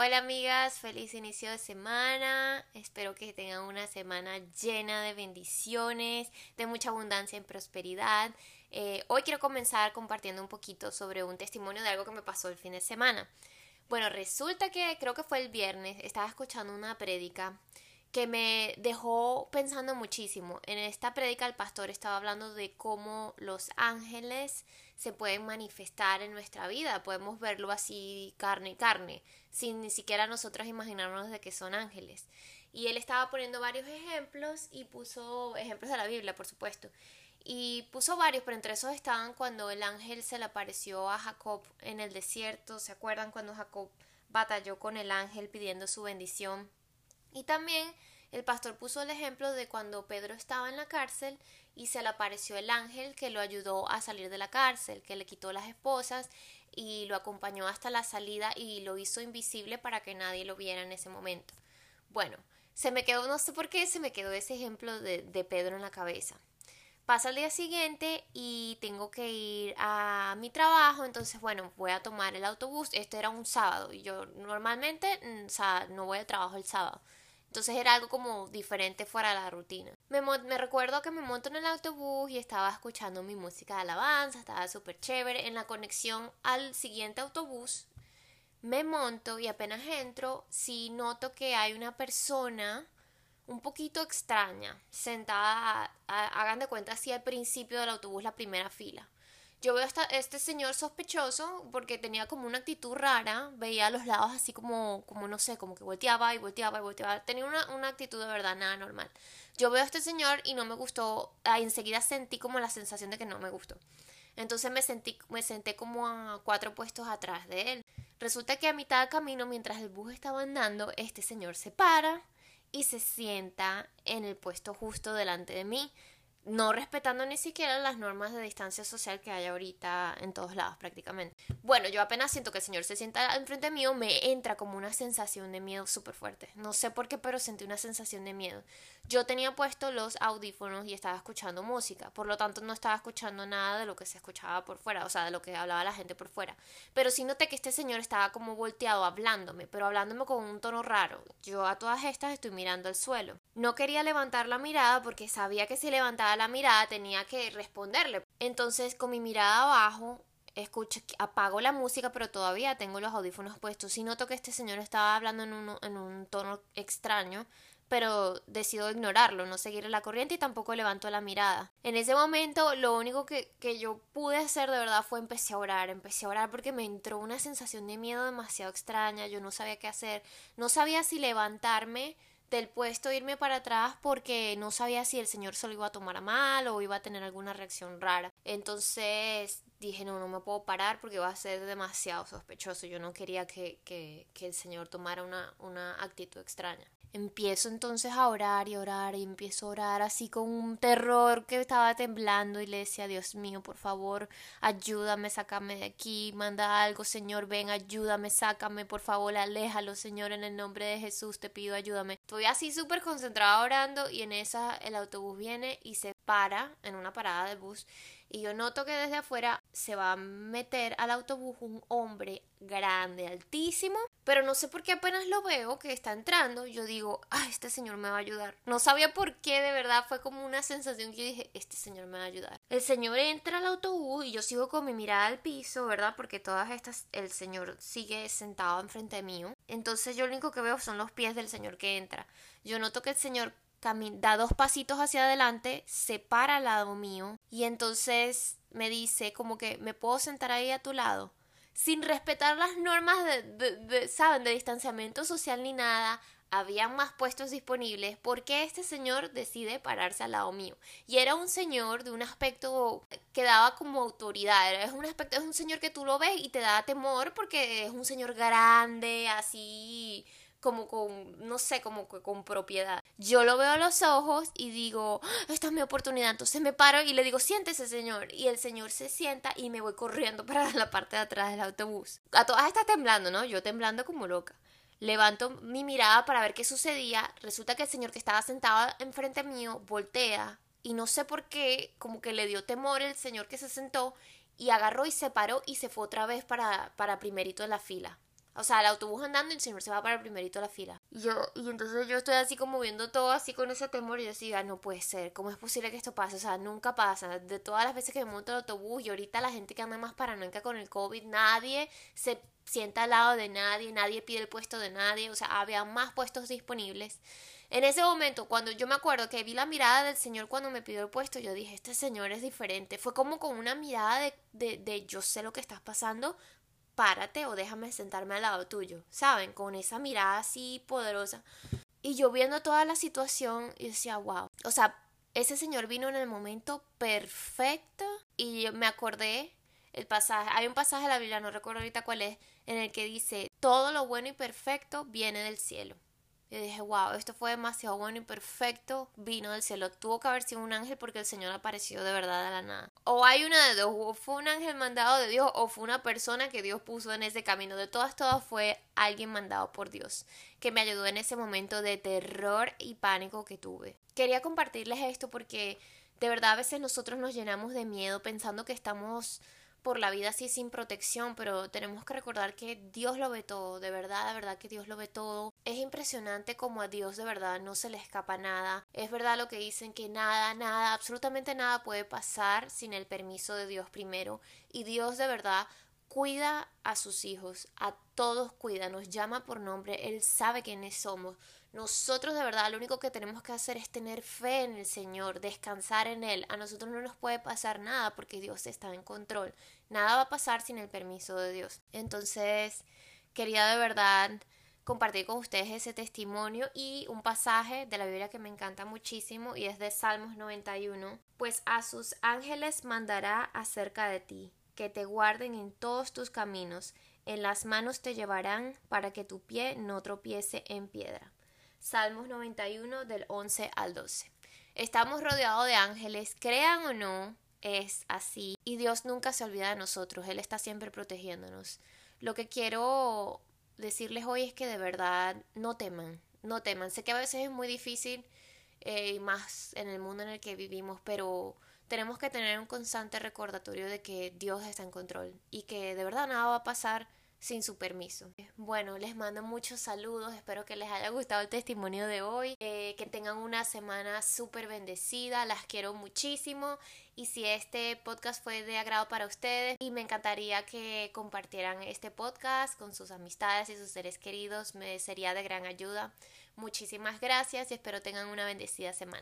Hola amigas, feliz inicio de semana. Espero que tengan una semana llena de bendiciones, de mucha abundancia y prosperidad. Eh, hoy quiero comenzar compartiendo un poquito sobre un testimonio de algo que me pasó el fin de semana. Bueno, resulta que creo que fue el viernes, estaba escuchando una prédica que me dejó pensando muchísimo. En esta prédica el pastor estaba hablando de cómo los ángeles se pueden manifestar en nuestra vida, podemos verlo así carne y carne, sin ni siquiera nosotros imaginarnos de que son ángeles. Y él estaba poniendo varios ejemplos y puso ejemplos de la Biblia, por supuesto. Y puso varios, pero entre esos estaban cuando el ángel se le apareció a Jacob en el desierto. ¿Se acuerdan cuando Jacob batalló con el ángel pidiendo su bendición? Y también el pastor puso el ejemplo de cuando Pedro estaba en la cárcel y se le apareció el ángel que lo ayudó a salir de la cárcel, que le quitó las esposas y lo acompañó hasta la salida y lo hizo invisible para que nadie lo viera en ese momento. Bueno, se me quedó, no sé por qué, se me quedó ese ejemplo de, de Pedro en la cabeza. Pasa el día siguiente y tengo que ir a mi trabajo, entonces bueno, voy a tomar el autobús. Este era un sábado y yo normalmente mm, o sea, no voy al trabajo el sábado. Entonces era algo como diferente fuera de la rutina. Me, me recuerdo que me monto en el autobús y estaba escuchando mi música de alabanza, estaba súper chévere. En la conexión al siguiente autobús me monto y apenas entro, si noto que hay una persona un poquito extraña, sentada, hagan de cuenta así al principio del autobús, la primera fila. Yo veo a este señor sospechoso porque tenía como una actitud rara, veía a los lados así como, como no sé, como que volteaba y volteaba y volteaba. Tenía una, una actitud de verdad nada normal. Yo veo a este señor y no me gustó, ah, enseguida sentí como la sensación de que no me gustó. Entonces me, sentí, me senté como a cuatro puestos atrás de él. Resulta que a mitad de camino, mientras el bus estaba andando, este señor se para y se sienta en el puesto justo delante de mí no respetando ni siquiera las normas de distancia social que hay ahorita en todos lados prácticamente. Bueno, yo apenas siento que el señor se sienta enfrente mío, me entra como una sensación de miedo súper fuerte. No sé por qué, pero sentí una sensación de miedo. Yo tenía puesto los audífonos y estaba escuchando música, por lo tanto no estaba escuchando nada de lo que se escuchaba por fuera, o sea, de lo que hablaba la gente por fuera. Pero sí noté que este señor estaba como volteado hablándome, pero hablándome con un tono raro. Yo a todas estas estoy mirando al suelo. No quería levantar la mirada porque sabía que si levantaba la mirada tenía que responderle. Entonces con mi mirada abajo escucho, apago la música, pero todavía tengo los audífonos puestos. Y noto que este señor estaba hablando en un, en un tono extraño, pero decido ignorarlo, no seguir la corriente y tampoco levanto la mirada. En ese momento lo único que, que yo pude hacer de verdad fue empecé a orar, empecé a orar porque me entró una sensación de miedo demasiado extraña, yo no sabía qué hacer, no sabía si levantarme del puesto irme para atrás porque no sabía si el señor se lo iba a tomar a mal o iba a tener alguna reacción rara. Entonces dije, no, no me puedo parar porque va a ser demasiado sospechoso. Yo no quería que, que, que el señor tomara una, una actitud extraña. Empiezo entonces a orar y orar y empiezo a orar así con un terror que estaba temblando y le decía, Dios mío, por favor, ayúdame, sácame de aquí, manda algo, Señor, ven, ayúdame, sácame, por favor, aléjalo, Señor, en el nombre de Jesús, te pido, ayúdame. Estoy así súper concentrada orando y en esa el autobús viene y se para en una parada de bus y yo noto que desde afuera se va a meter al autobús un hombre grande, altísimo, pero no sé por qué apenas lo veo que está entrando, yo digo, ah, este señor me va a ayudar. No sabía por qué, de verdad, fue como una sensación que yo dije, este señor me va a ayudar. El señor entra al autobús y yo sigo con mi mirada al piso, ¿verdad? Porque todas estas, el señor sigue sentado enfrente mío. Entonces yo lo único que veo son los pies del señor que entra. Yo noto que el señor da dos pasitos hacia adelante, se para al lado mío y entonces me dice como que me puedo sentar ahí a tu lado sin respetar las normas de, ¿saben? de distanciamiento social ni nada, había más puestos disponibles, porque este señor decide pararse al lado mío? Y era un señor de un aspecto que daba como autoridad, es un aspecto, es un señor que tú lo ves y te da temor porque es un señor grande, así como con, no sé, como con propiedad. Yo lo veo a los ojos y digo, ah, esta es mi oportunidad. Entonces me paro y le digo, siéntese, señor. Y el señor se sienta y me voy corriendo para la parte de atrás del autobús. A todas está temblando, ¿no? Yo temblando como loca. Levanto mi mirada para ver qué sucedía. Resulta que el señor que estaba sentado enfrente mío voltea y no sé por qué, como que le dio temor el señor que se sentó y agarró y se paró y se fue otra vez para, para primerito en la fila. O sea, el autobús andando y señor se va para el primerito de la fila. Y yo, y entonces yo estoy así como viendo todo así con ese temor y yo decía, no puede ser, ¿cómo es posible que esto pase? O sea, nunca pasa. De todas las veces que me monto el autobús y ahorita la gente que anda más paranoica con el COVID, nadie se sienta al lado de nadie, nadie pide el puesto de nadie, o sea, había más puestos disponibles. En ese momento, cuando yo me acuerdo que vi la mirada del Señor cuando me pidió el puesto, yo dije, este Señor es diferente. Fue como con una mirada de, de, de yo sé lo que estás pasando, párate o déjame sentarme al lado tuyo, ¿saben? Con esa mirada así poderosa. Y yo viendo toda la situación y decía, wow. O sea, ese señor vino en el momento perfecto y me acordé el pasaje, hay un pasaje de la Biblia, no recuerdo ahorita cuál es, en el que dice, todo lo bueno y perfecto viene del cielo. Y dije, wow, esto fue demasiado bueno y perfecto, vino del cielo. Tuvo que haber sido un ángel porque el Señor apareció de verdad de la nada. O hay una de dos, o fue un ángel mandado de Dios o fue una persona que Dios puso en ese camino. De todas, todas fue alguien mandado por Dios que me ayudó en ese momento de terror y pánico que tuve. Quería compartirles esto porque de verdad a veces nosotros nos llenamos de miedo pensando que estamos por la vida así sin protección, pero tenemos que recordar que Dios lo ve todo, de verdad, de verdad que Dios lo ve todo. Es impresionante como a Dios de verdad no se le escapa nada. Es verdad lo que dicen que nada, nada, absolutamente nada puede pasar sin el permiso de Dios primero. Y Dios de verdad cuida a sus hijos, a todos cuida, nos llama por nombre, Él sabe quiénes somos. Nosotros de verdad lo único que tenemos que hacer es tener fe en el Señor, descansar en Él. A nosotros no nos puede pasar nada porque Dios está en control. Nada va a pasar sin el permiso de Dios. Entonces, quería de verdad compartir con ustedes ese testimonio y un pasaje de la Biblia que me encanta muchísimo y es de Salmos 91. Pues a sus ángeles mandará acerca de ti, que te guarden en todos tus caminos, en las manos te llevarán para que tu pie no tropiece en piedra. Salmos 91 del 11 al 12. Estamos rodeados de ángeles, crean o no, es así. Y Dios nunca se olvida de nosotros, Él está siempre protegiéndonos. Lo que quiero decirles hoy es que de verdad no teman, no teman. Sé que a veces es muy difícil, eh, más en el mundo en el que vivimos, pero tenemos que tener un constante recordatorio de que Dios está en control y que de verdad nada va a pasar sin su permiso. Bueno, les mando muchos saludos, espero que les haya gustado el testimonio de hoy, eh, que tengan una semana súper bendecida, las quiero muchísimo y si este podcast fue de agrado para ustedes y me encantaría que compartieran este podcast con sus amistades y sus seres queridos, me sería de gran ayuda. Muchísimas gracias y espero tengan una bendecida semana.